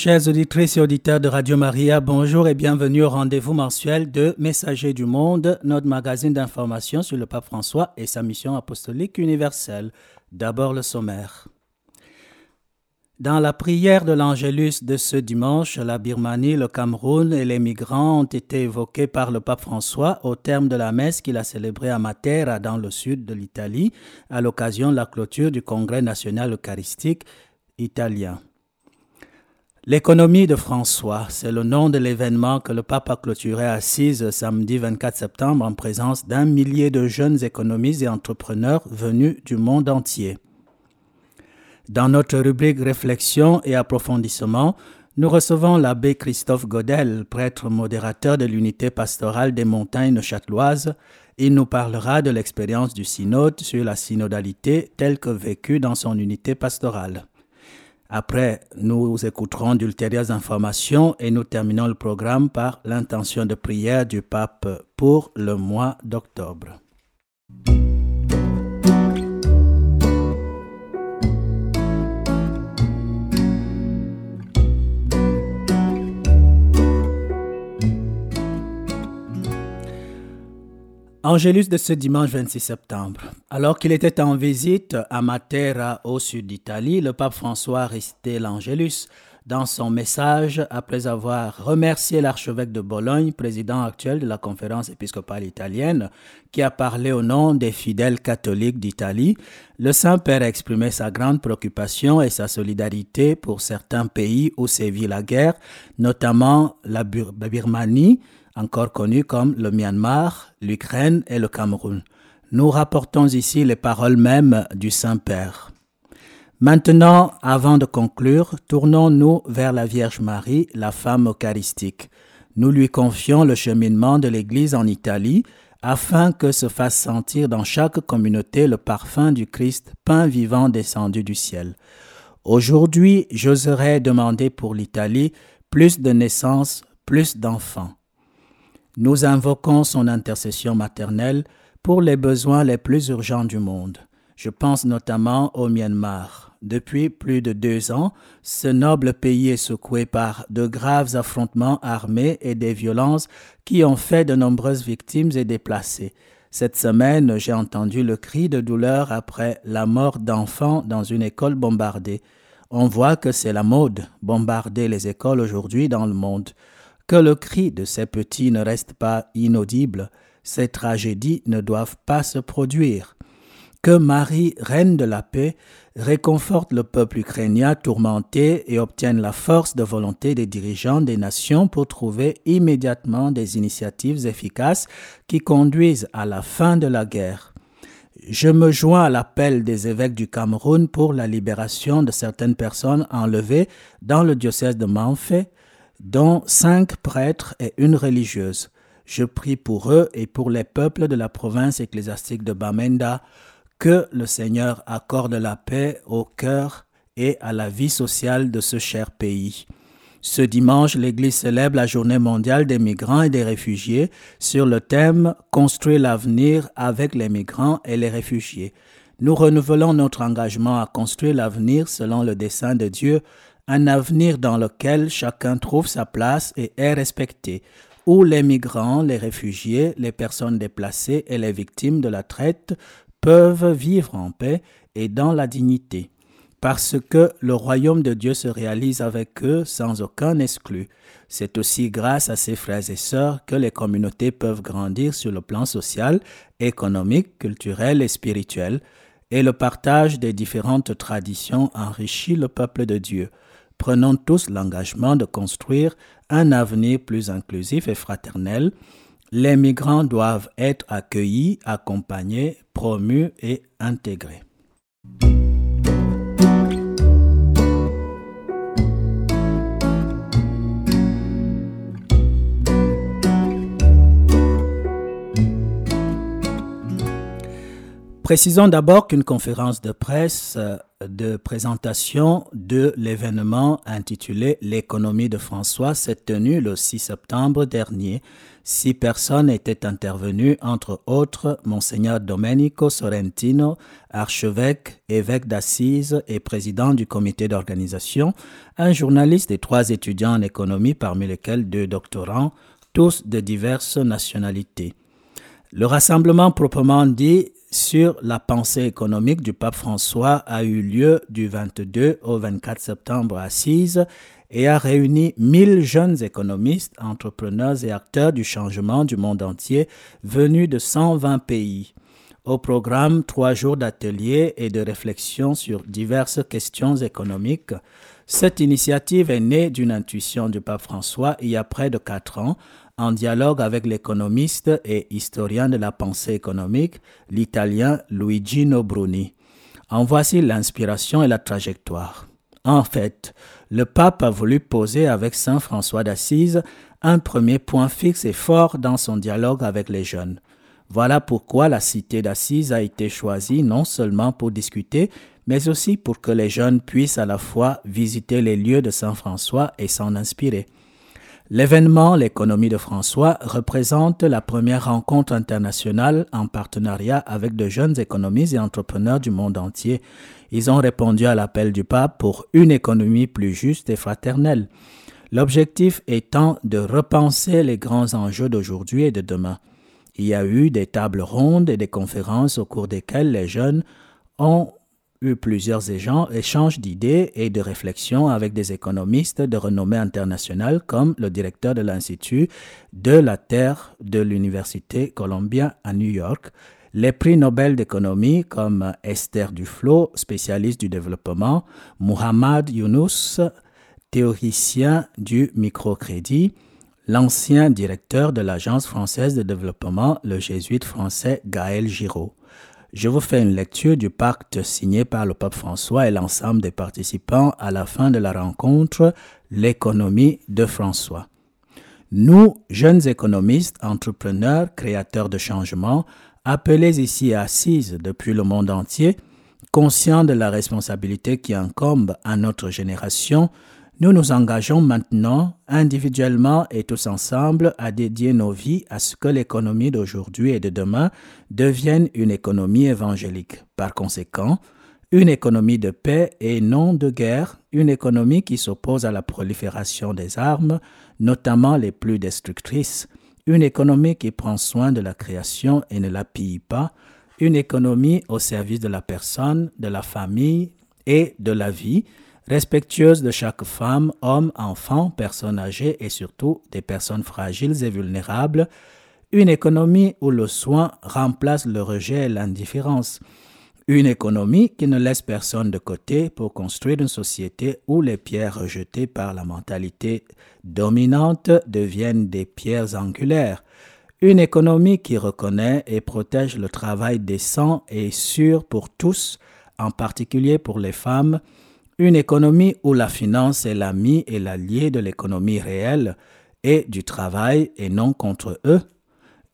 Chers auditrices et auditeurs de Radio Maria, bonjour et bienvenue au rendez-vous mensuel de Messager du Monde, notre magazine d'information sur le pape François et sa mission apostolique universelle. D'abord le sommaire. Dans la prière de l'Angélus de ce dimanche, la Birmanie, le Cameroun et les migrants ont été évoqués par le pape François au terme de la messe qu'il a célébrée à Matera dans le sud de l'Italie à l'occasion de la clôture du Congrès national eucharistique italien. L'économie de François, c'est le nom de l'événement que le pape a clôturé à Assise samedi 24 septembre en présence d'un millier de jeunes économistes et entrepreneurs venus du monde entier. Dans notre rubrique Réflexion et approfondissement, nous recevons l'abbé Christophe Godel, prêtre modérateur de l'unité pastorale des montagnes châteloises. Il nous parlera de l'expérience du synode sur la synodalité telle que vécue dans son unité pastorale. Après, nous écouterons d'ultérieures informations et nous terminons le programme par l'intention de prière du pape pour le mois d'octobre. Angélus de ce dimanche 26 septembre. Alors qu'il était en visite à Matera au sud d'Italie, le pape François a récité l'Angélus dans son message après avoir remercié l'archevêque de Bologne, président actuel de la conférence épiscopale italienne, qui a parlé au nom des fidèles catholiques d'Italie. Le Saint-Père a exprimé sa grande préoccupation et sa solidarité pour certains pays où sévit la guerre, notamment la Birmanie, encore connus comme le Myanmar, l'Ukraine et le Cameroun. Nous rapportons ici les paroles mêmes du Saint-Père. Maintenant, avant de conclure, tournons-nous vers la Vierge Marie, la femme eucharistique. Nous lui confions le cheminement de l'Église en Italie afin que se fasse sentir dans chaque communauté le parfum du Christ, pain vivant descendu du ciel. Aujourd'hui, j'oserais demander pour l'Italie plus de naissances, plus d'enfants. Nous invoquons son intercession maternelle pour les besoins les plus urgents du monde. Je pense notamment au Myanmar. Depuis plus de deux ans, ce noble pays est secoué par de graves affrontements armés et des violences qui ont fait de nombreuses victimes et déplacés. Cette semaine, j'ai entendu le cri de douleur après la mort d'enfants dans une école bombardée. On voit que c'est la mode, bombarder les écoles aujourd'hui dans le monde. Que le cri de ces petits ne reste pas inaudible, ces tragédies ne doivent pas se produire. Que Marie, reine de la paix, réconforte le peuple ukrainien tourmenté et obtienne la force de volonté des dirigeants des nations pour trouver immédiatement des initiatives efficaces qui conduisent à la fin de la guerre. Je me joins à l'appel des évêques du Cameroun pour la libération de certaines personnes enlevées dans le diocèse de Manfé dont cinq prêtres et une religieuse. Je prie pour eux et pour les peuples de la province ecclésiastique de Bamenda, que le Seigneur accorde la paix au cœur et à la vie sociale de ce cher pays. Ce dimanche, l'Église célèbre la journée mondiale des migrants et des réfugiés sur le thème Construire l'avenir avec les migrants et les réfugiés. Nous renouvelons notre engagement à construire l'avenir selon le dessein de Dieu un avenir dans lequel chacun trouve sa place et est respecté, où les migrants, les réfugiés, les personnes déplacées et les victimes de la traite peuvent vivre en paix et dans la dignité, parce que le royaume de Dieu se réalise avec eux sans aucun exclu. C'est aussi grâce à ces frères et sœurs que les communautés peuvent grandir sur le plan social, économique, culturel et spirituel, et le partage des différentes traditions enrichit le peuple de Dieu prenons tous l'engagement de construire un avenir plus inclusif et fraternel. Les migrants doivent être accueillis, accompagnés, promus et intégrés. Précisons d'abord qu'une conférence de presse euh, de présentation de l'événement intitulé L'économie de François s'est tenue le 6 septembre dernier. Six personnes étaient intervenues, entre autres Monseigneur Domenico Sorrentino, archevêque, évêque d'Assise et président du comité d'organisation, un journaliste et trois étudiants en économie, parmi lesquels deux doctorants, tous de diverses nationalités. Le rassemblement proprement dit sur la pensée économique du pape François a eu lieu du 22 au 24 septembre à Assise et a réuni 1000 jeunes économistes, entrepreneurs et acteurs du changement du monde entier venus de 120 pays. Au programme, trois jours d'ateliers et de réflexion sur diverses questions économiques. Cette initiative est née d'une intuition du pape François il y a près de quatre ans en dialogue avec l'économiste et historien de la pensée économique, l'italien Luigi Bruni. En voici l'inspiration et la trajectoire. En fait, le pape a voulu poser avec Saint François d'Assise un premier point fixe et fort dans son dialogue avec les jeunes. Voilà pourquoi la cité d'Assise a été choisie non seulement pour discuter, mais aussi pour que les jeunes puissent à la fois visiter les lieux de Saint François et s'en inspirer. L'événement L'économie de François représente la première rencontre internationale en partenariat avec de jeunes économistes et entrepreneurs du monde entier. Ils ont répondu à l'appel du pape pour une économie plus juste et fraternelle. L'objectif étant de repenser les grands enjeux d'aujourd'hui et de demain. Il y a eu des tables rondes et des conférences au cours desquelles les jeunes ont eu plusieurs échanges d'idées et de réflexions avec des économistes de renommée internationale comme le directeur de l'Institut de la Terre de l'Université Columbia à New York, les prix Nobel d'économie comme Esther Duflo, spécialiste du développement, Muhammad Younous, théoricien du microcrédit, l'ancien directeur de l'Agence française de développement, le jésuite français Gaël Giraud je vous fais une lecture du pacte signé par le pape François et l'ensemble des participants à la fin de la rencontre L'économie de François. Nous, jeunes économistes, entrepreneurs, créateurs de changements, appelés ici assises depuis le monde entier, conscients de la responsabilité qui incombe à notre génération, nous nous engageons maintenant, individuellement et tous ensemble, à dédier nos vies à ce que l'économie d'aujourd'hui et de demain devienne une économie évangélique. Par conséquent, une économie de paix et non de guerre, une économie qui s'oppose à la prolifération des armes, notamment les plus destructrices, une économie qui prend soin de la création et ne la pille pas, une économie au service de la personne, de la famille et de la vie, respectueuse de chaque femme, homme, enfant, personne âgée et surtout des personnes fragiles et vulnérables, une économie où le soin remplace le rejet et l'indifférence, une économie qui ne laisse personne de côté pour construire une société où les pierres rejetées par la mentalité dominante deviennent des pierres angulaires, une économie qui reconnaît et protège le travail décent et sûr pour tous, en particulier pour les femmes, une économie où la finance est l'ami et l'allié de l'économie réelle et du travail et non contre eux.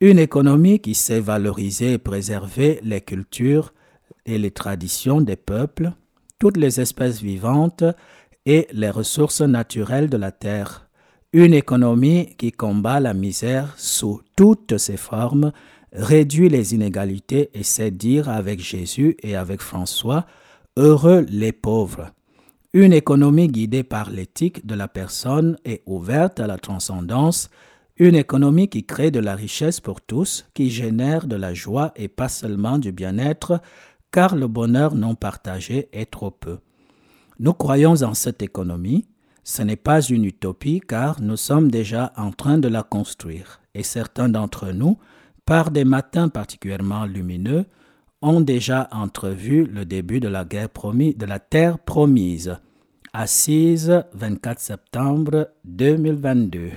Une économie qui sait valoriser et préserver les cultures et les traditions des peuples, toutes les espèces vivantes et les ressources naturelles de la terre. Une économie qui combat la misère sous toutes ses formes, réduit les inégalités et sait dire avec Jésus et avec François, Heureux les pauvres. Une économie guidée par l'éthique de la personne et ouverte à la transcendance, une économie qui crée de la richesse pour tous, qui génère de la joie et pas seulement du bien-être, car le bonheur non partagé est trop peu. Nous croyons en cette économie, ce n'est pas une utopie car nous sommes déjà en train de la construire, et certains d'entre nous, par des matins particulièrement lumineux, ont déjà entrevu le début de la guerre promise, de la terre promise. Assise, 24 septembre 2022.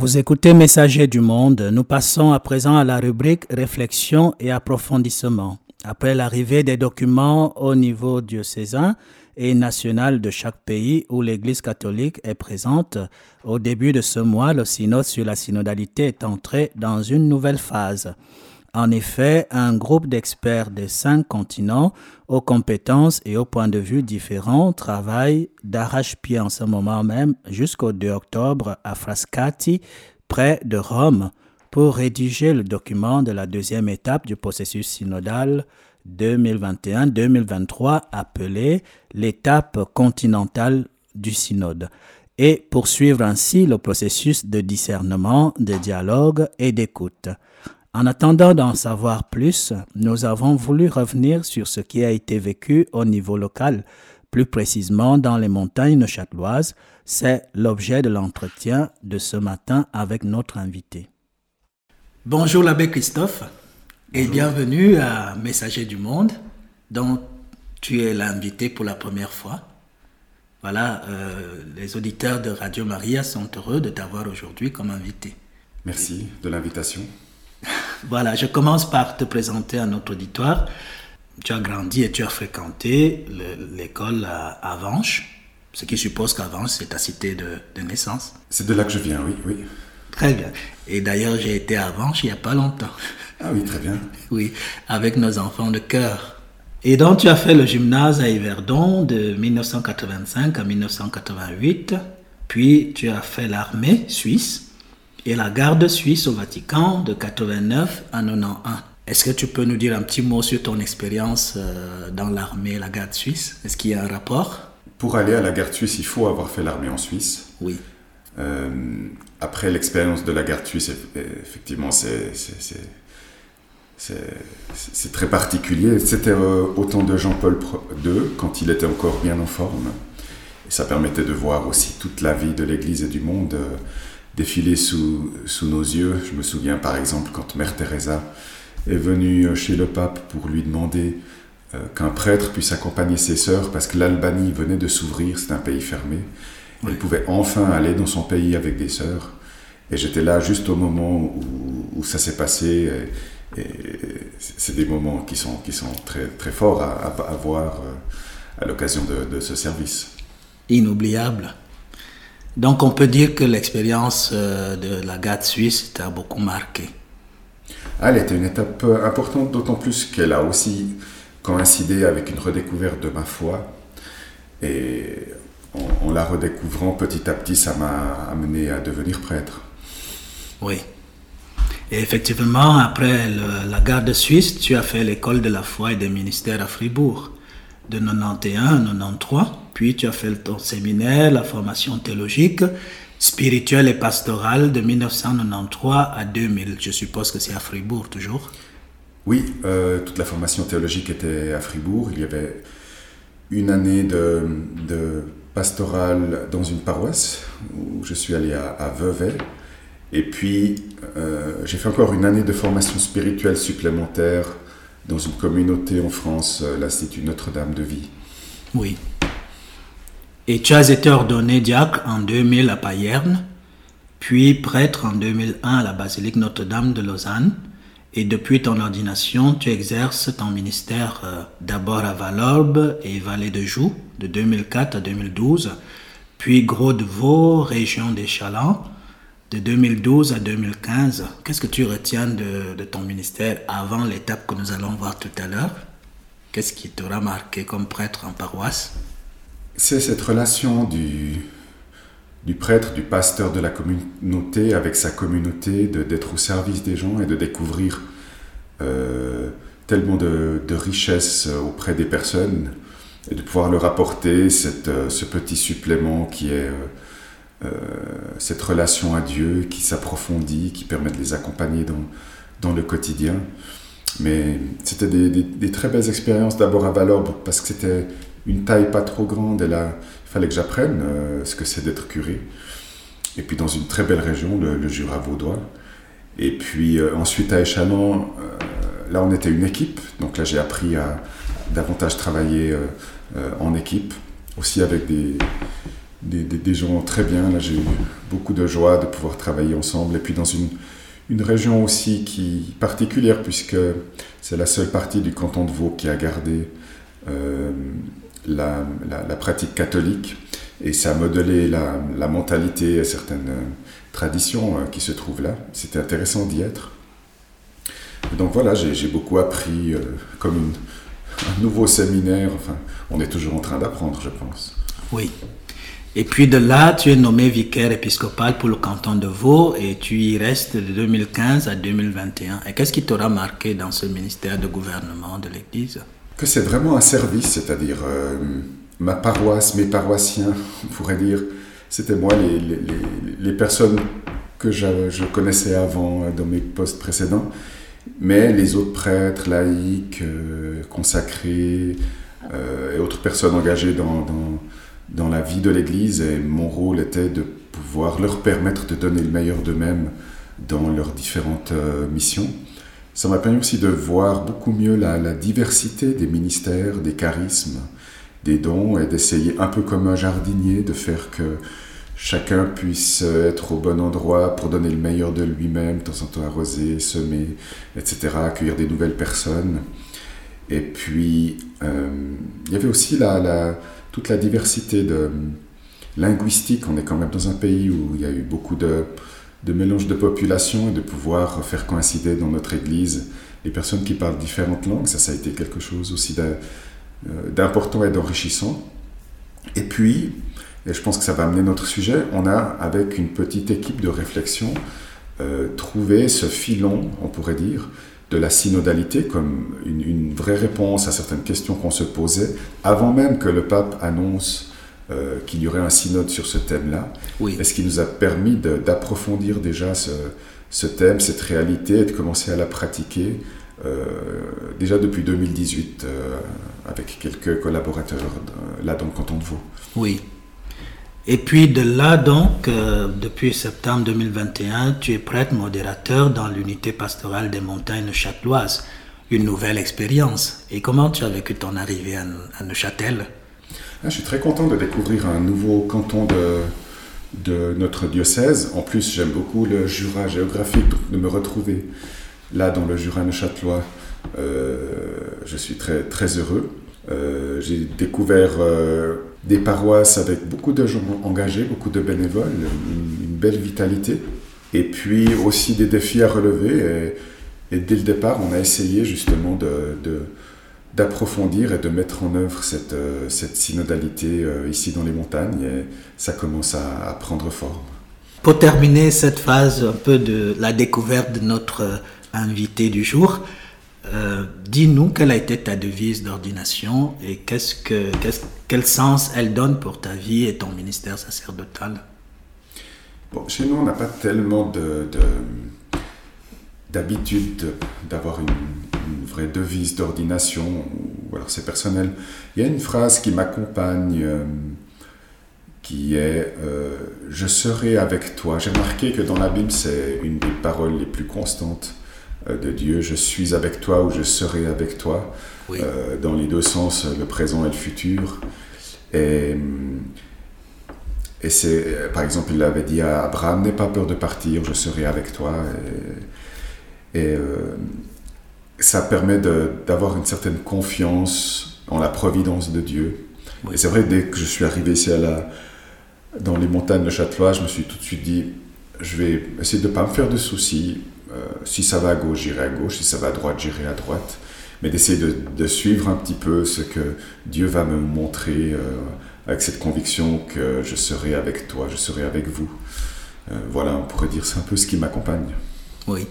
Vous écoutez Messager du Monde. Nous passons à présent à la rubrique Réflexion et approfondissement. Après l'arrivée des documents au niveau diocésain et national de chaque pays où l'Église catholique est présente, au début de ce mois, le synode sur la synodalité est entré dans une nouvelle phase. En effet, un groupe d'experts des cinq continents, aux compétences et aux points de vue différents, travaille d'arrache-pied en ce moment même jusqu'au 2 octobre à Frascati, près de Rome, pour rédiger le document de la deuxième étape du processus synodal 2021-2023 appelé l'étape continentale du synode et poursuivre ainsi le processus de discernement, de dialogue et d'écoute. En attendant d'en savoir plus, nous avons voulu revenir sur ce qui a été vécu au niveau local, plus précisément dans les montagnes châteloises. C'est l'objet de l'entretien de ce matin avec notre invité. Bonjour l'abbé Christophe et bienvenue à Messager du Monde, dont tu es l'invité pour la première fois. Voilà, euh, les auditeurs de Radio Maria sont heureux de t'avoir aujourd'hui comme invité. Merci de l'invitation. Voilà, je commence par te présenter à notre auditoire. Tu as grandi et tu as fréquenté le- l'école à Avanches, ce qui suppose qu'Avanches, c'est ta cité de, de naissance. C'est de là que je viens, oui, oui. Très bien. Et d'ailleurs, j'ai été à Avanches il n'y a pas longtemps. Ah oui, très bien. Oui, avec nos enfants de cœur. Et donc, tu as fait le gymnase à Yverdon de 1985 à 1988. Puis, tu as fait l'armée suisse et la garde suisse au Vatican de 89 à 91. Est-ce que tu peux nous dire un petit mot sur ton expérience euh, dans l'armée et la garde suisse? Est-ce qu'il y a un rapport? Pour aller à la garde suisse, il faut avoir fait l'armée en Suisse. Oui. Euh, après l'expérience de la garde suisse, eff- effectivement, c'est très particulier. C'était euh, au temps de Jean-Paul II, quand il était encore bien en forme. Et ça permettait de voir aussi toute la vie de l'Église et du monde euh, défiler sous, sous nos yeux. Je me souviens par exemple quand Mère Teresa est venue chez le pape pour lui demander euh, qu'un prêtre puisse accompagner ses sœurs parce que l'Albanie venait de s'ouvrir, c'est un pays fermé. Elle pouvait enfin aller dans son pays avec des sœurs. Et j'étais là juste au moment où, où ça s'est passé. Et, et c'est des moments qui sont, qui sont très, très forts à, à- à voir euh, à l'occasion de, de ce service. Inoubliable. Donc, on peut dire que l'expérience euh, de la garde suisse t'a beaucoup marqué. Ah, Elle était une étape euh, importante, d'autant plus qu'elle a aussi coïncidé avec une redécouverte de ma foi. Et en, en la redécouvrant petit à petit, ça m'a amené à devenir prêtre. Oui. Et effectivement, après le- la garde suisse, tu as fait l'école de la foi et des ministères à Fribourg de 91 à 93. Puis tu as fait ton séminaire, la formation théologique, spirituelle et pastorale de 1993 à 2000. Je suppose que c'est à Fribourg toujours. Oui, euh, toute la formation théologique était à Fribourg. Il y avait une année de, de pastorale dans une paroisse où je suis allé à, à Vevey. Et puis, euh, j'ai fait encore une année de formation spirituelle supplémentaire dans une communauté en France, l'Institut Notre-Dame de Vie. Oui. Et tu as été ordonné diacre en 2000 à Payerne, puis prêtre en 2001 à la basilique Notre-Dame de Lausanne. Et depuis ton ordination, tu exerces ton ministère euh, d'abord à Valorbe et Vallée de Joux de 2004 à 2012, puis Gros de Vaud, région des Chalands de 2012 à 2015. Qu'est-ce que tu retiens de, de ton ministère avant l'étape que nous allons voir tout à l'heure? Qu'est-ce qui t'aura marqué comme prêtre en paroisse? C'est cette relation du, prêtre, du pasteur de la communauté avec sa communauté, d'être au service des gens et de découvrir euh, tellement de, de richesses auprès des personnes et de pouvoir leur apporter cette, euh, ce petit supplément qui est euh, cette relation à Dieu qui s'approfondit, qui permet de les accompagner dans, dans le quotidien. Mais c'était des, des, très belles expériences d'abord à Valorbe parce que c'était une taille pas trop grande et là il fallait que j'apprenne euh, ce que c'est d'être curé. Et puis dans une très belle région, le, Jura vaudois. Et puis euh, ensuite à Échalon, euh, là on était une équipe, donc là j'ai appris à davantage travailler en équipe, aussi avec des, des, des, gens très bien. Là j'ai eu beaucoup de joie de pouvoir travailler ensemble. Et puis dans une une région aussi qui particulière puisque c'est la seule partie du canton de Vaud qui a gardé la, pratique catholique et ça a modelé la, mentalité et certaines euh, traditions euh, qui se trouvent là. C'était intéressant d'y être. donc voilà, j'ai beaucoup appris comme un nouveau séminaire. Enfin, on est toujours en train d'apprendre, je pense. Oui. Et puis de là, tu es nommé vicaire épiscopal pour le canton de Vaud et tu y restes de 2015 à 2021. Et qu'est-ce qui t'aura marqué dans ce ministère de gouvernement de l'Église? Que c'est vraiment un service, c'est-à-dire euh, ma paroisse, mes paroissiens, on pourrait dire, c'était moi, les, personnes que je, connaissais avant euh, dans mes postes précédents, mais les autres prêtres, laïcs, euh, consacrés et autres personnes engagées dans, dans dans la vie de l'Église et mon rôle était de pouvoir leur permettre de donner le meilleur d'eux-mêmes dans leurs différentes missions. Ça m'a permis aussi de voir beaucoup mieux la, diversité des ministères, des charismes, des dons et d'essayer un peu comme un jardinier de faire que chacun puisse être au bon endroit pour donner le meilleur de lui-même, de temps en temps arroser, semer, etc., accueillir des nouvelles personnes. Et puis, euh, il y avait aussi toute la diversité de, linguistique. On est quand même dans un pays où il y a eu beaucoup de, de mélange de population et de pouvoir faire coïncider dans notre Église les personnes qui parlent différentes langues. Ça, ça a été quelque chose aussi euh, d'important et d'enrichissant. Et puis, et je pense que ça va amener notre sujet, on a, avec une petite équipe de réflexion, euh, trouvé ce filon, on pourrait dire, de la synodalité comme une, vraie réponse à certaines questions qu'on se posait avant même que le pape annonce euh, qu'il y aurait un synode sur ce thème-là. Oui. Et ce qui nous a permis d'approfondir déjà ce, thème, cette réalité et de commencer à la pratiquer euh, déjà depuis 2018 euh, avec quelques collaborateurs là dans le canton de Vaud? Oui. Et puis de là donc, depuis septembre 2021, tu es prêtre modérateur dans l'unité pastorale des montagnes châteloises. Une nouvelle expérience. Et comment tu as vécu ton arrivée à, Neuchâtel? Ah, Je suis très content de découvrir un nouveau canton de, notre diocèse. En plus, j'aime beaucoup le Jura géographique, de me retrouver là dans le Jura neuchâtelois. Euh, je suis très, très heureux. Euh, j'ai découvert des paroisses avec beaucoup de gens engagés, beaucoup de bénévoles, une, belle vitalité, et puis aussi des défis à relever. Et, dès le départ, on a essayé justement de, d'approfondir et de mettre en œuvre cette, euh, cette synodalité euh, ici dans les montagnes, et ça commence à, prendre forme. Pour terminer cette phase un peu de la découverte de notre invité du jour, euh, dis-nous quelle a été ta devise d'ordination et qu'est-ce que, quel sens elle donne pour ta vie et ton ministère sacerdotal? Bon, chez nous, on n'a pas tellement de, d'habitude d'avoir une, vraie devise d'ordination, ou alors c'est personnel. Il y a une phrase qui m'accompagne, euh, qui est euh, Je serai avec toi ». J'ai remarqué que dans la Bible, c'est une des paroles les plus constantes de Dieu, je suis avec toi ou je serai avec toi, dans les deux sens, le présent et le futur. Et, et c'est, par exemple, il avait dit à Abraham, n'aie pas peur de partir, je serai avec toi. Et, ça permet d'avoir une certaine confiance en la providence de Dieu. Et c'est vrai, dès que je suis arrivé ici à la, dans les montagnes de Châtelois, je me suis tout de suite dit, je vais essayer de ne pas me faire de soucis. Euh, si ça va à gauche, j'irai à gauche. Si ça va à droite, j'irai à droite. Mais d'essayer de, de, suivre un petit peu ce que Dieu va me montrer euh, avec cette conviction que je serai avec toi, je serai avec vous. Euh, voilà, on pourrait dire c'est un peu ce qui m'accompagne. Oui.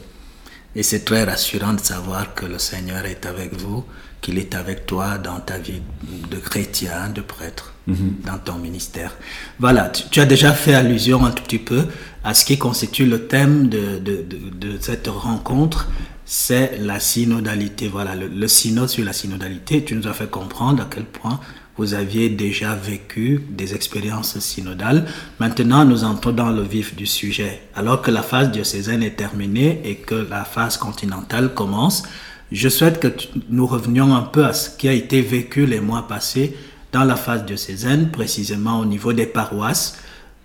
Et c'est très rassurant de savoir que le Seigneur est avec vous, qu'il est avec toi dans ta vie de chrétien, de prêtre, mhm. dans ton ministère. Voilà, tu, as déjà fait allusion un tout petit peu à ce qui constitue le thème de, de, de, cette rencontre, c'est la synodalité. Voilà, le, le synode sur la synodalité, tu nous as fait comprendre à quel point vous aviez déjà vécu des expériences synodales. Maintenant, nous entrons dans le vif du sujet. Alors que la phase diocésaine est terminée et que la phase continentale commence, je souhaite que nous revenions un peu à ce qui a été vécu les mois passés dans la phase diocésaine, précisément au niveau des paroisses,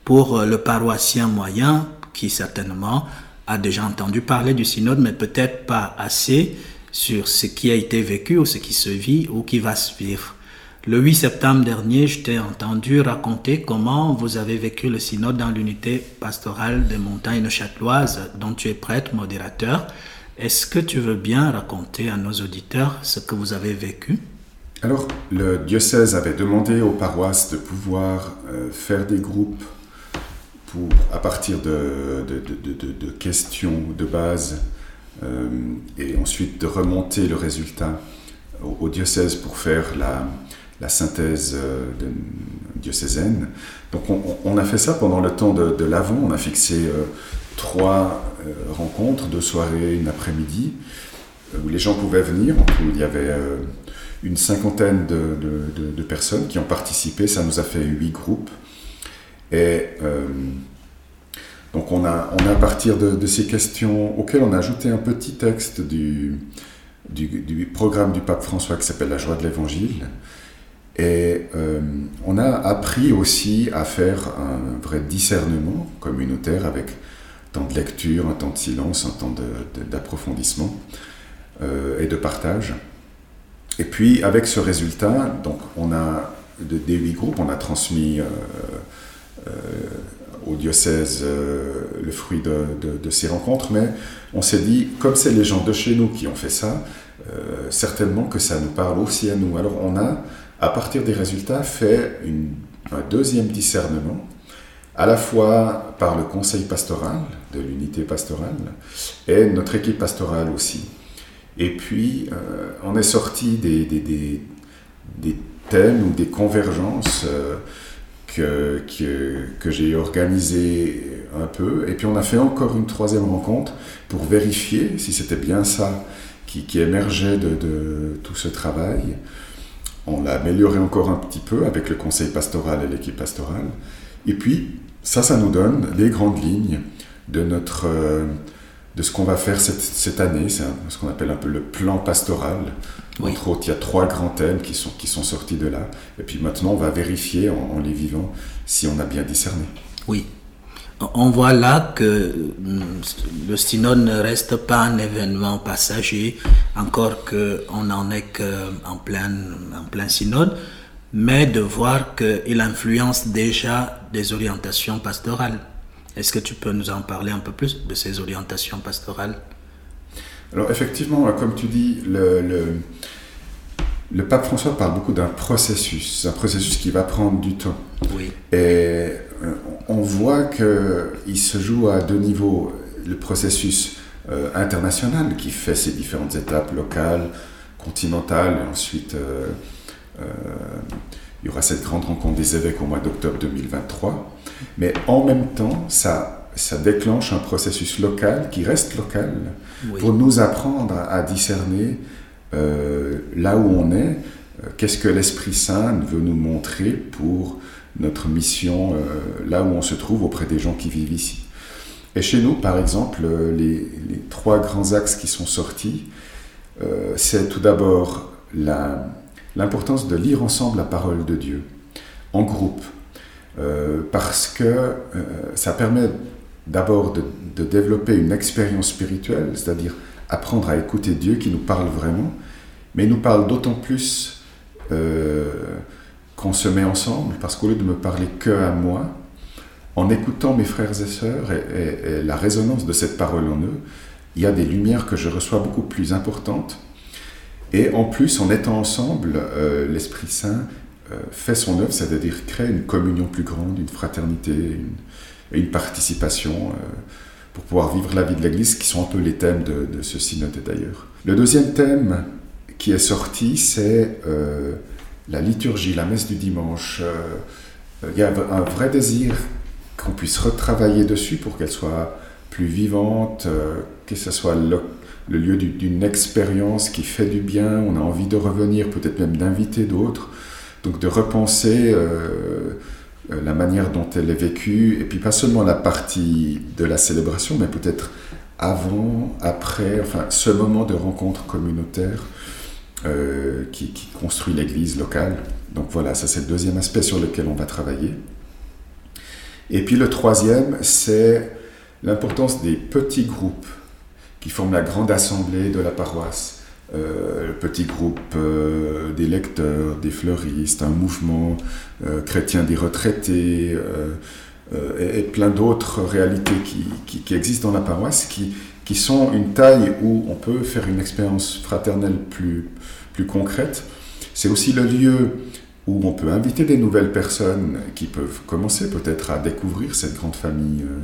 pour euh, le paroissien moyen qui certainement a déjà entendu parler du synode, mais peut-être pas assez sur ce qui a été vécu ou ce qui se vit ou qui va se vivre. Le 8 septembre dernier, je t'ai entendu raconter comment vous avez vécu le synode dans l'unité pastorale des montagnes châteloises dont tu es prêtre, modérateur. Est-ce que tu veux bien raconter à nos auditeurs ce que vous avez vécu? Alors, le diocèse avait demandé aux paroisses de pouvoir euh, faire des groupes pour, à partir de, questions de base euh, et ensuite de remonter le résultat au diocèse pour faire la, la synthèse euh, diocésaine. Donc on, a fait ça pendant le temps de, l'avant, on a fixé euh, trois euh, rencontres, deux soirées, une après-midi, où les gens pouvaient venir. il y avait une cinquantaine de, personnes qui ont participé, ça nous a fait huit groupes. Et donc on a, on a à partir de, ces questions auxquelles on a ajouté un petit texte du programme du pape François qui s'appelle La joie de l'Évangile. Et euh, on a appris aussi à faire un vrai discernement communautaire avec temps de lecture, un temps de silence, un temps d'approfondissement euh, et de partage. Et puis avec ce résultat, donc on a des huit groupes, on a transmis euh, au diocèse le fruit de, de, ces rencontres, mais on s'est dit, comme c'est les gens de chez nous qui ont fait ça, certainement que ça nous parle aussi à nous. Alors on a à partir des résultats, fait un deuxième discernement, à la fois par le conseil pastoral de l'unité pastorale et notre équipe pastorale aussi. Et puis, euh, on est sorti des, thèmes ou des convergences euh, que, que, que j'ai organisées un peu. Et puis, on a fait encore une troisième rencontre pour vérifier si c'était bien ça qui, qui émergeait de, de, tout ce travail. On l'a amélioré encore un petit peu avec le conseil pastoral et l'équipe pastorale. Et puis, ça, ça nous donne les grandes lignes de, notre, euh, de ce qu'on va faire cette, cette année. C'est ce qu'on appelle un peu le plan pastoral. Entre autres, il y a trois grands thèmes qui sont, qui sont sortis de là. Et puis maintenant, on va vérifier en, en les vivant si on a bien discerné. Oui, on voit là que mm, le synode ne reste pas un événement passager, encore qu'on n'en est qu'en plein, en plein synode, mais de voir qu'il influence déjà des orientations pastorales. Est-ce que tu peux nous en parler un peu plus de ces orientations pastorales? Alors effectivement, comme tu dis, le, le, pape François parle beaucoup d'un processus, un processus qui va prendre du temps. Oui. Et on voit qu'il se joue à deux niveaux. Le processus euh, international qui fait ses différentes étapes locales, continentales, et ensuite euh, il y aura cette grande rencontre des évêques au mois d'octobre 2023. Mais en même temps, ça, ça déclenche un processus local qui reste local pour nous apprendre à discerner là où on est, qu'est-ce que l'Esprit Saint veut nous montrer pour notre mission euh, là où on se trouve auprès des gens qui vivent ici. Et chez nous, par exemple, les, trois grands axes qui sont sortis, c'est tout d'abord l'importance de lire ensemble la parole de Dieu, en groupe, parce que ça permet d'abord de, développer une expérience spirituelle, c'est-à-dire apprendre à écouter Dieu qui nous parle vraiment, mais il nous parle d'autant plus euh, qu'on se met ensemble, parce qu'au lieu de me parler que à moi, en écoutant mes frères et sœurs et, la résonance de cette parole en eux, il y a des lumières que je reçois beaucoup plus importantes. Et en plus, en étant ensemble, euh, l'Esprit Saint euh, fait son œuvre, c'est-à-dire crée une communion plus grande, une fraternité, une, une participation pour pouvoir vivre la vie de l'Église, qui sont un peu les thèmes de, de ce synode d'ailleurs. Le deuxième thème qui est sorti, c'est euh, la liturgie, la messe du dimanche. Euh, il y a un vrai désir qu'on puisse retravailler dessus pour qu'elle soit plus vivante, euh, que ce soit le, lieu d'une expérience qui fait du bien, on a envie de revenir, peut-être même d'inviter d'autres, donc de repenser la manière dont elle est vécue, et puis pas seulement la partie de la célébration, mais peut-être avant, après, enfin ce moment de rencontre communautaire euh, qui, construit l'église locale. Donc voilà, ça c'est le deuxième aspect sur lequel on va travailler. Et puis le troisième, c'est l'importance des petits groupes qui forment la grande assemblée de la paroisse. Euh, le petit groupe euh, des lecteurs, des fleuristes, un mouvement chrétien des retraités, et, plein d'autres réalités qui, existent dans la paroisse, qui sont une taille où on peut faire une expérience fraternelle plus, concrète. C'est aussi le lieu où on peut inviter des nouvelles personnes qui peuvent commencer peut-être à découvrir cette grande famille euh,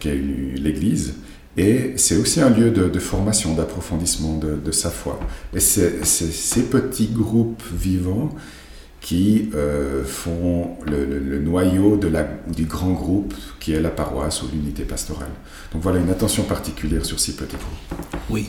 qu'est l'Église. Et c'est aussi un lieu de, formation, d'approfondissement de, sa foi. Et c'est ces petits groupes vivants qui euh, font le, noyau du grand groupe qui est la paroisse ou l'unité pastorale. Donc voilà une attention particulière sur ces petits groupes. Oui.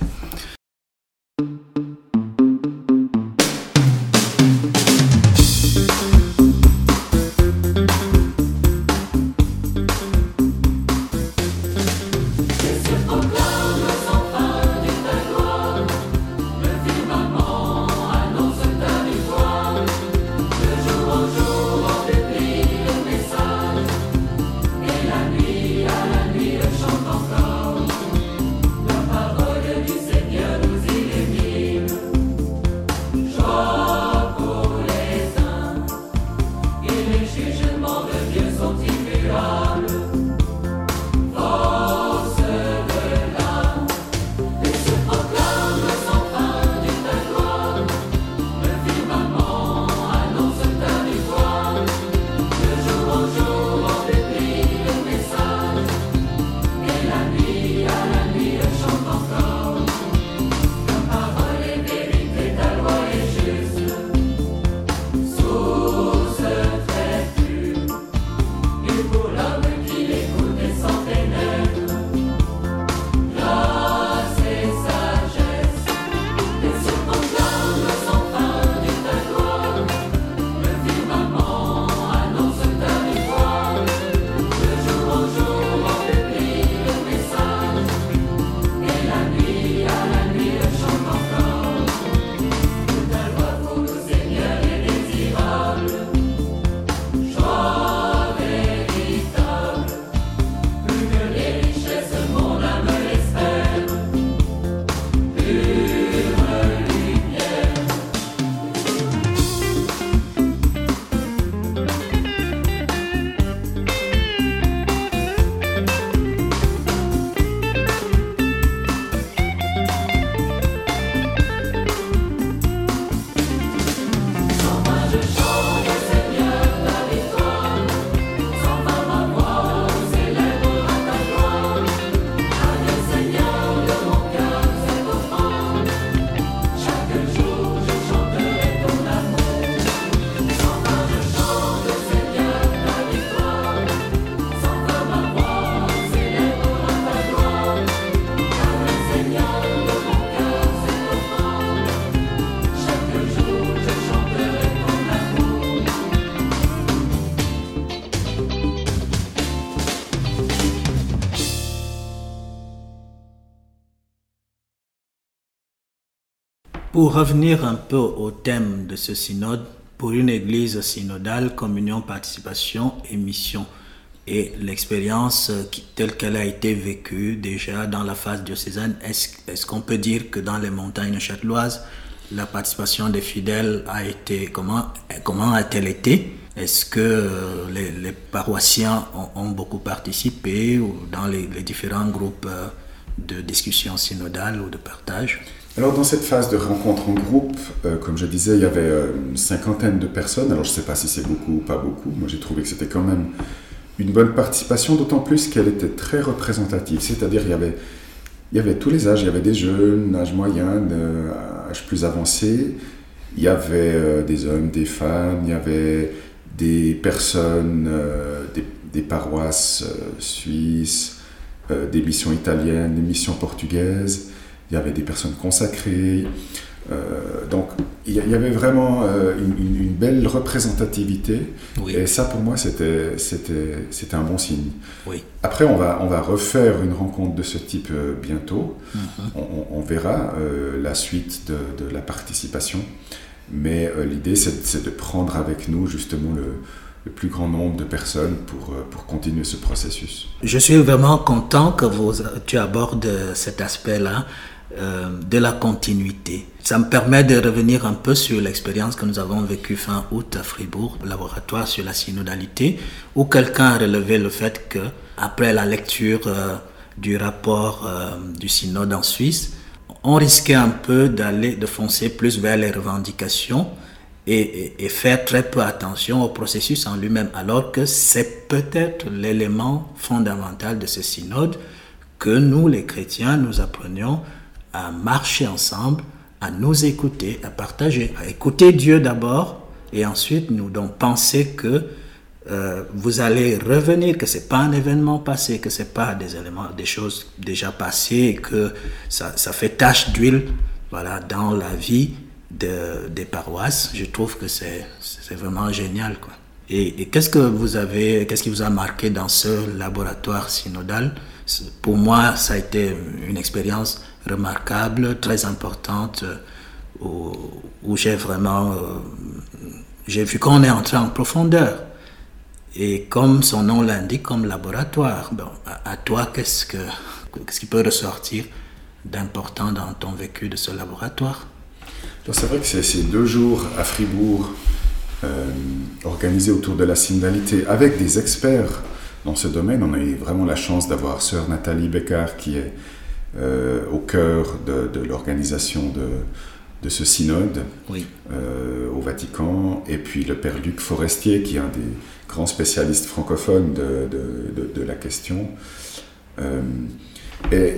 Pour revenir un peu au thème de ce synode, pour une église synodale, communion, participation et mission, et l'expérience telle qu'elle a été vécue déjà dans la phase diocésaine, est-ce qu'on peut dire que dans les montagnes châteloises, la participation des fidèles a été, comment, comment a-t-elle été? Est-ce que euh, les, paroissiens ont, beaucoup participé ou dans les, différents groupes euh, de discussion synodale ou de partage? Alors dans cette phase de rencontre en groupe, euh, comme je disais, il y avait une cinquantaine de personnes. Alors je ne sais pas si c'est beaucoup ou pas beaucoup. Moi j'ai trouvé que c'était quand même une bonne participation, d'autant plus qu'elle était très représentative. C'est-à-dire il y avait il y avait tous les âges. Il y avait des jeunes, âge moyen, âge plus avancé. Il y avait euh, des hommes, des femmes. Il y avait des personnes, euh, des, paroisses euh, suisses, des missions italiennes, des missions portugaises. Il y avait des personnes consacrées. Euh, donc il y, avait vraiment euh, une, belle représentativité et ça pour moi c'était c'était un bon signe. Oui. Après on va on va refaire une rencontre de ce type euh, bientôt. Mm-hmm. on, verra la suite de, de, la participation, mais l'idée c'est de prendre avec nous justement le, le plus grand nombre de personnes pour, pour continuer ce processus. Je suis vraiment content que vous, tu abordes cet aspect-là euh, de la continuité. Ça me permet de revenir un peu sur l'expérience que nous avons vécue fin août à Fribourg, laboratoire sur la synodalité, où quelqu'un a relevé le fait que, après la lecture euh, du rapport euh, du synode en Suisse, on risquait un peu d'aller, de foncer plus vers les revendications et, et, faire très peu attention au processus en lui-même, alors que c'est peut-être l'élément fondamental de ce synode que nous, les chrétiens, nous apprenions à marcher ensemble, à nous écouter, à partager, à écouter Dieu d'abord, et ensuite nous donc penser que euh, vous allez revenir, que c'est pas un événement passé, que c'est pas des éléments, des choses déjà passées, que ça, ça fait tache d'huile, voilà, dans la vie de, des paroisses. Je trouve que c'est vraiment génial, quoi. Et, et qu'est-ce que vous avez, qu'est-ce qui vous a marqué dans ce laboratoire synodal? Pour moi, ça a été une expérience remarquable, très importante, euh, où, j'ai vraiment, euh, j'ai vu qu'on est entré en profondeur. Et comme son nom l'indique, comme laboratoire, bon, à, toi, qu'est-ce, que, qui peut ressortir d'important dans ton vécu de ce laboratoire? C'est vrai que ces deux jours à Fribourg, euh, organisés autour de la synodalité, avec des experts dans ce domaine. On a eu vraiment la chance d'avoir sœur Nathalie Beccard, qui est au cœur de, l'organisation de, de, ce synode euh, au Vatican, et puis le père Luc Forestier, qui est un des grands spécialistes francophones de, de la question. Euh, et,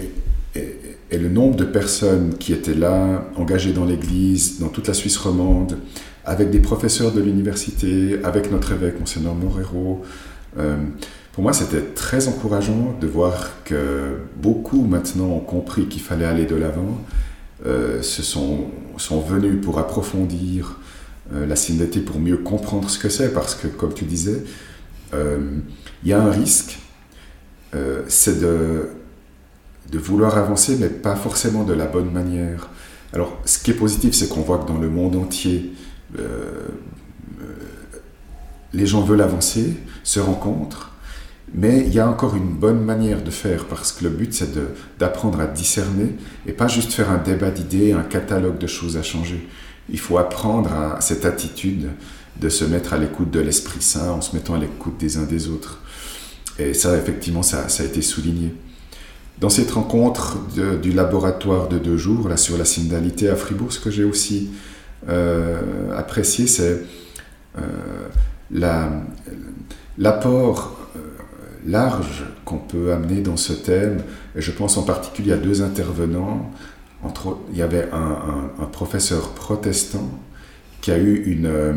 et, le nombre de personnes qui étaient là, engagées dans l'Église, dans toute la Suisse romande, avec des professeurs de l'université, avec notre évêque, Monseigneur Morero, pour moi, c'était très encourageant de voir que beaucoup maintenant ont compris qu'il fallait aller de l'avant, euh, se sont, sont venus pour approfondir euh, la synodalité, pour mieux comprendre ce que c'est, parce que, comme tu disais, euh, il y a un risque, c'est de, de vouloir avancer, mais pas forcément de la bonne manière. Alors, ce qui est positif, c'est qu'on voit que dans le monde entier, les gens veulent avancer, se rencontrent, mais il y a encore une bonne manière de faire parce que le but c'est d'apprendre à discerner et pas juste faire un débat d'idées, un catalogue de choses à changer. Il faut apprendre à cette attitude de se mettre à l'écoute de l'Esprit Saint en se mettant à l'écoute des uns des autres. Et ça, effectivement, ça, a été souligné. Dans cette rencontre du laboratoire de deux jours, là, sur la synodalité à Fribourg, ce que j'ai aussi euh, apprécié, c'est euh, l'apport large qu'on peut amener dans ce thème. Et je pense en particulier à deux intervenants. Entre, il y avait un, professeur protestant qui a eu une, euh,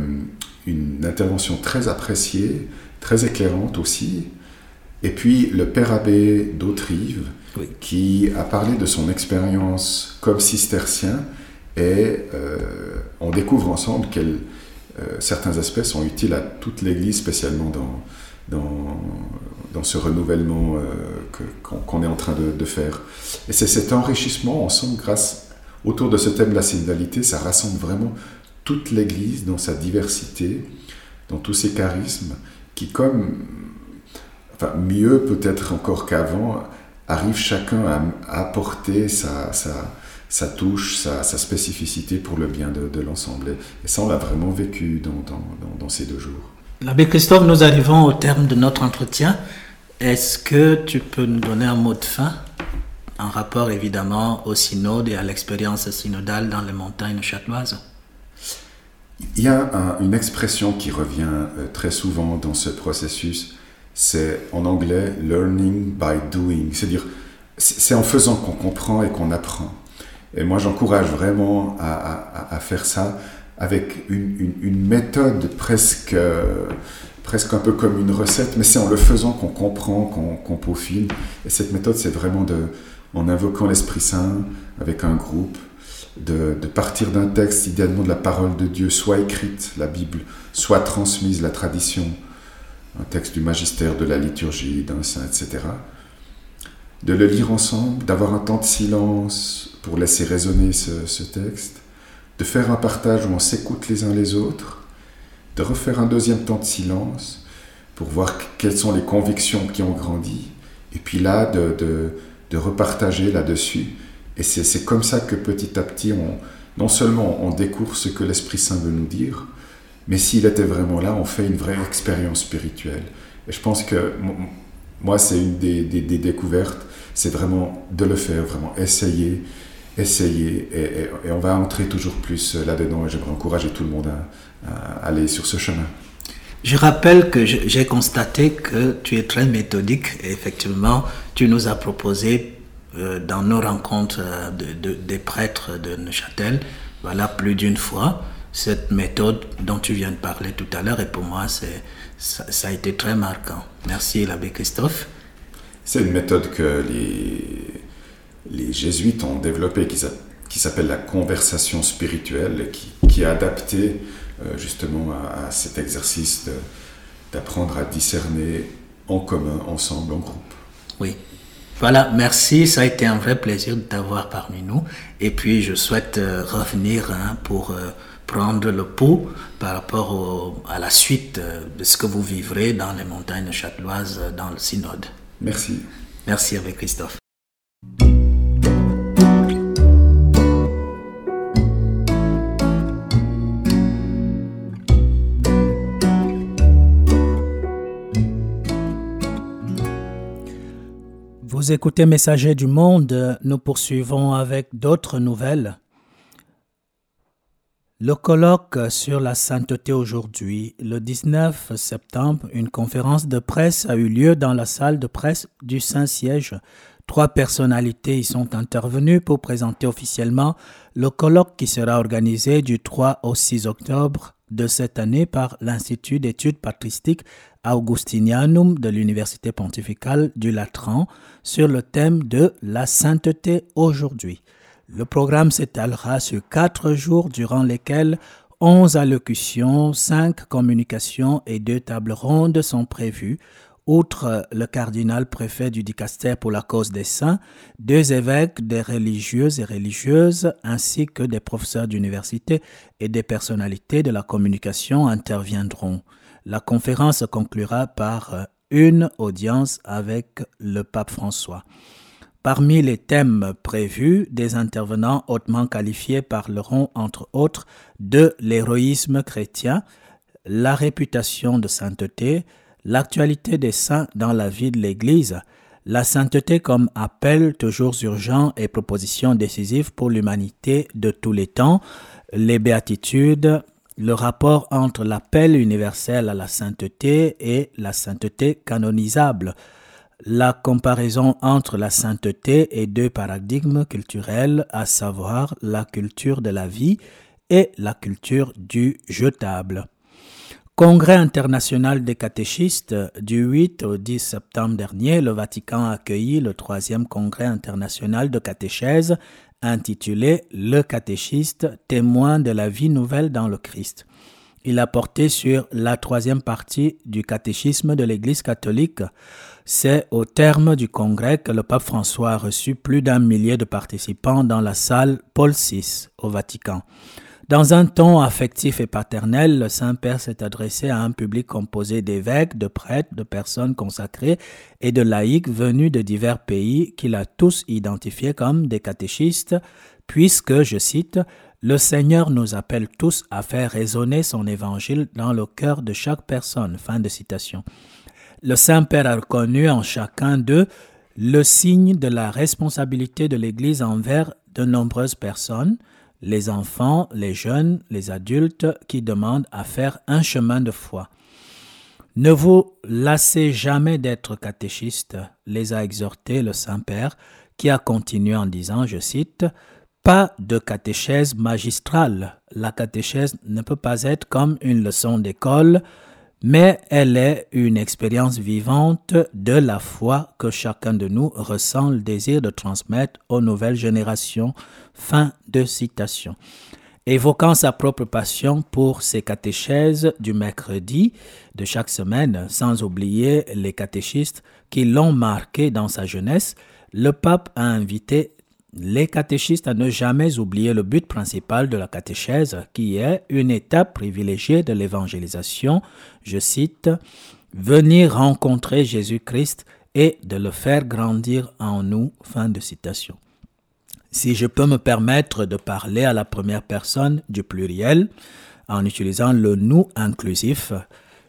une, intervention très appréciée, très éclairante aussi. Et puis le père abbé d'Autrive, qui a parlé de son expérience comme cistercien. Et euh, on découvre ensemble que euh, certains aspects sont utiles à toute l'Église, spécialement dans, dans, dans ce renouvellement euh, qu'on est en train de, faire. Et c'est cet enrichissement ensemble grâce autour de ce thème de la synodalité, ça rassemble vraiment toute l'Église dans sa diversité, dans tous ses charismes, qui comme, enfin mieux peut-être encore qu'avant, arrive chacun à, apporter sa, touche, sa, spécificité pour le bien de, l'ensemble. Et ça, on l'a vraiment vécu dans, ces deux jours. L'abbé Christophe, nous arrivons au terme de notre entretien. Est-ce que tu peux nous donner un mot de fin? En rapport évidemment au synode et à l'expérience synodale dans les montagnes châteloises Il y a une expression qui revient euh, très souvent dans ce processus, c'est en anglais learning by doing, c'est-à-dire c'est en faisant qu'on comprend et qu'on apprend. Et moi j'encourage vraiment à, faire ça avec une, méthode presque, presque un peu comme une recette, mais c'est en le faisant qu'on comprend, qu'on peaufine. Et cette méthode c'est vraiment de, en invoquant l'Esprit Saint avec un groupe, de partir d'un texte, idéalement de la parole de Dieu, soit écrite, la Bible, soit transmise, la tradition, un texte du magistère, de la liturgie, d'un saint, etc. De le lire ensemble, d'avoir un temps de silence pour laisser résonner ce, texte, de faire un partage où on s'écoute les uns les autres, de refaire un deuxième temps de silence pour voir quelles sont les convictions qui ont grandi, et puis là, de, de, de repartager là-dessus. Et c'est comme ça que petit à petit, on, non seulement on découvre ce que l'Esprit Saint veut nous dire, mais s'il était vraiment là, on fait une vraie expérience spirituelle. Et je pense que moi, c'est une des, découvertes, c'est vraiment de le faire, vraiment essayer, essayer, et, on va entrer toujours plus là-dedans. Et j'aimerais encourager tout le monde à, aller sur ce chemin. Je rappelle que j'ai constaté que tu es très méthodique et effectivement, tu nous as proposé euh, dans nos rencontres euh, de, des prêtres de Neuchâtel, voilà, plus d'une fois, cette méthode dont tu viens de parler tout à l'heure. Et pour moi, c'est, ça, a été très marquant. Merci, l'abbé Christophe. C'est une méthode que les, les jésuites ont développée qui, s'appelle la conversation spirituelle, qui, qui est adaptée euh, justement à, cet exercice d'apprendre à discerner en commun, ensemble, en groupe. Oui. Voilà, merci. Ça a été un vrai plaisir de t'avoir parmi nous. Et puis, je souhaite euh, revenir hein, pour euh, prendre le pouls par rapport à la suite de ce que vous vivrez dans les montagnes châteloises dans le synode. Merci. Merci avec Christophe. Écoutez Messager du Monde, nous poursuivons avec d'autres nouvelles. Le colloque sur la sainteté aujourd'hui, le 19 septembre, une conférence de presse a eu lieu dans la salle de presse du Saint-Siège. Trois personnalités y sont intervenues pour présenter officiellement le colloque qui sera organisé du 3 au 6 octobre de cette année par l'Institut d'études patristiques Augustinianum de l'Université pontificale du Latran sur le thème de la sainteté aujourd'hui. Le programme s'étalera sur quatre jours durant lesquels 11 allocutions, 5 communications et deux tables rondes sont prévues. Outre le cardinal préfet du dicaster pour la cause des saints, deux évêques, des religieuses et religieuses, ainsi que des professeurs d'université et des personnalités de la communication interviendront. La conférence conclura par une audience avec le pape François. Parmi les thèmes prévus, des intervenants hautement qualifiés parleront entre autres de l'héroïsme chrétien, la réputation de sainteté, l'actualité des saints dans la vie de l'Église, la sainteté comme appel toujours urgent et proposition décisive pour l'humanité de tous les temps, les béatitudes, le rapport entre l'appel universel à la sainteté et la sainteté canonisable, la comparaison entre la sainteté et deux paradigmes culturels, à savoir la culture de la vie et la culture du jetable. Congrès international des catéchistes du 8 au 10 septembre dernier, le Vatican a accueilli le troisième congrès international de catéchèse intitulé Le catéchiste, témoin de la vie nouvelle dans le Christ. Il a porté sur la troisième partie du catéchisme de l'Église catholique C'est au terme du congrès que le pape François a reçu plus d'un millier de participants dans la salle Paul VI au Vatican. Dans un ton affectif et paternel, le Saint-Père s'est adressé à un public composé d'évêques, de prêtres, de personnes consacrées et de laïcs venus de divers pays qu'il a tous identifiés comme des catéchistes, puisque, je cite, le Seigneur nous appelle tous à faire résonner son évangile dans le cœur de chaque personne. Fin de citation. Le Saint-Père a reconnu en chacun d'eux le signe de la responsabilité de l'Église envers de nombreuses personnes, les enfants, les jeunes, les adultes qui demandent à faire un chemin de foi. Ne vous lassez jamais d'être catéchistes, les a exhortés le Saint-Père, qui a continué en disant, je cite, Pas de catéchèse magistrale. La catéchèse ne peut pas être comme une leçon d'école, mais elle est une expérience vivante de la foi que chacun de nous ressent le désir de transmettre aux nouvelles générations. Fin de citation. Évoquant sa propre passion pour ses catéchèses du mercredi de chaque semaine, sans oublier les catéchistes qui l'ont marqué dans sa jeunesse, le pape a invité les catéchistes à ne jamais oublier le but principal de la catéchèse, qui est une étape privilégiée de l'évangélisation, je cite, venir rencontrer Jésus-Christ et de le faire grandir en nous. Fin de citation. Si je peux me permettre de parler à la première personne du pluriel en utilisant le nous inclusif,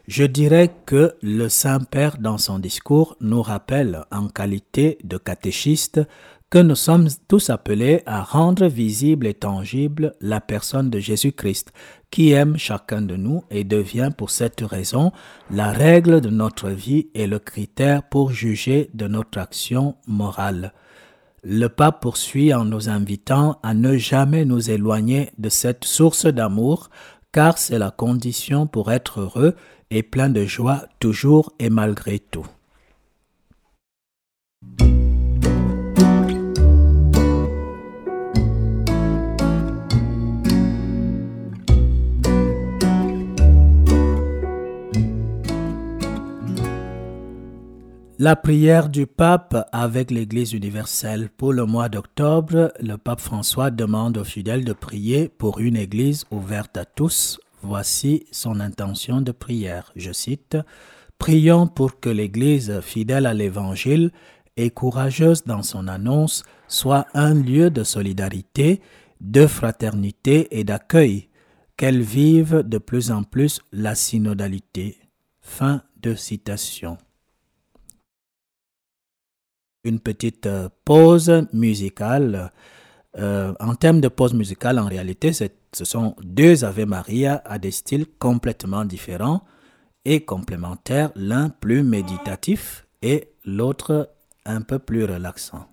je dirais que le Saint-Père dans son discours nous rappelle en qualité de catéchiste que nous sommes tous appelés à rendre visible et tangible la personne de Jésus-Christ, qui aime chacun de nous et devient pour cette raison la règle de notre vie et le critère pour juger de notre action morale. Le pape poursuit en nous invitant à ne jamais nous éloigner de cette source d'amour, car c'est la condition pour être heureux et plein de joie toujours et malgré tout. La prière du pape avec l'Église universelle. Pour le mois d'octobre, le pape François demande aux fidèles de prier pour une Église ouverte à tous. Voici son intention de prière. Je cite, Prions pour que l'Église fidèle à l'Évangile et courageuse dans son annonce soit un lieu de solidarité, de fraternité et d'accueil, qu'elle vive de plus en plus la synodalité. Fin de citation une petite euh, pause musicale. Euh, en termes de pause musicale, en réalité, ce sont deux Ave Maria à des styles complètement différents et complémentaires, l'un plus méditatif et l'autre un peu plus relaxant.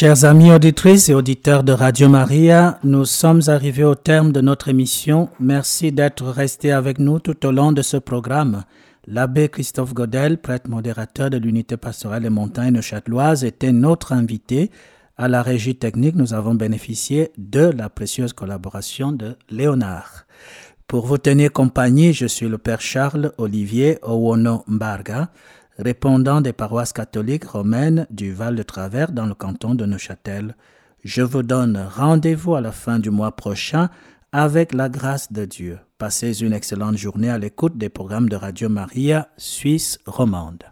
Chers amis auditrices et auditeurs de Radio Maria, nous sommes arrivés au terme de notre émission. Merci d'être restés avec nous tout au long de ce programme. L'abbé Christophe Godel, prêtre modérateur de l'unité pastorale des montagnes châteloises, était notre invité. À la régie technique, nous avons bénéficié de la précieuse collaboration de Léonard. Pour vous tenir compagnie, je suis le Père Charles Olivier Owono Mbarga répondant des paroisses catholiques romaines du Val de Travers dans le canton de Neuchâtel. Je vous donne rendez-vous à la fin du mois prochain avec la grâce de Dieu. Passez une excellente journée à l'écoute des programmes de Radio Maria Suisse romande.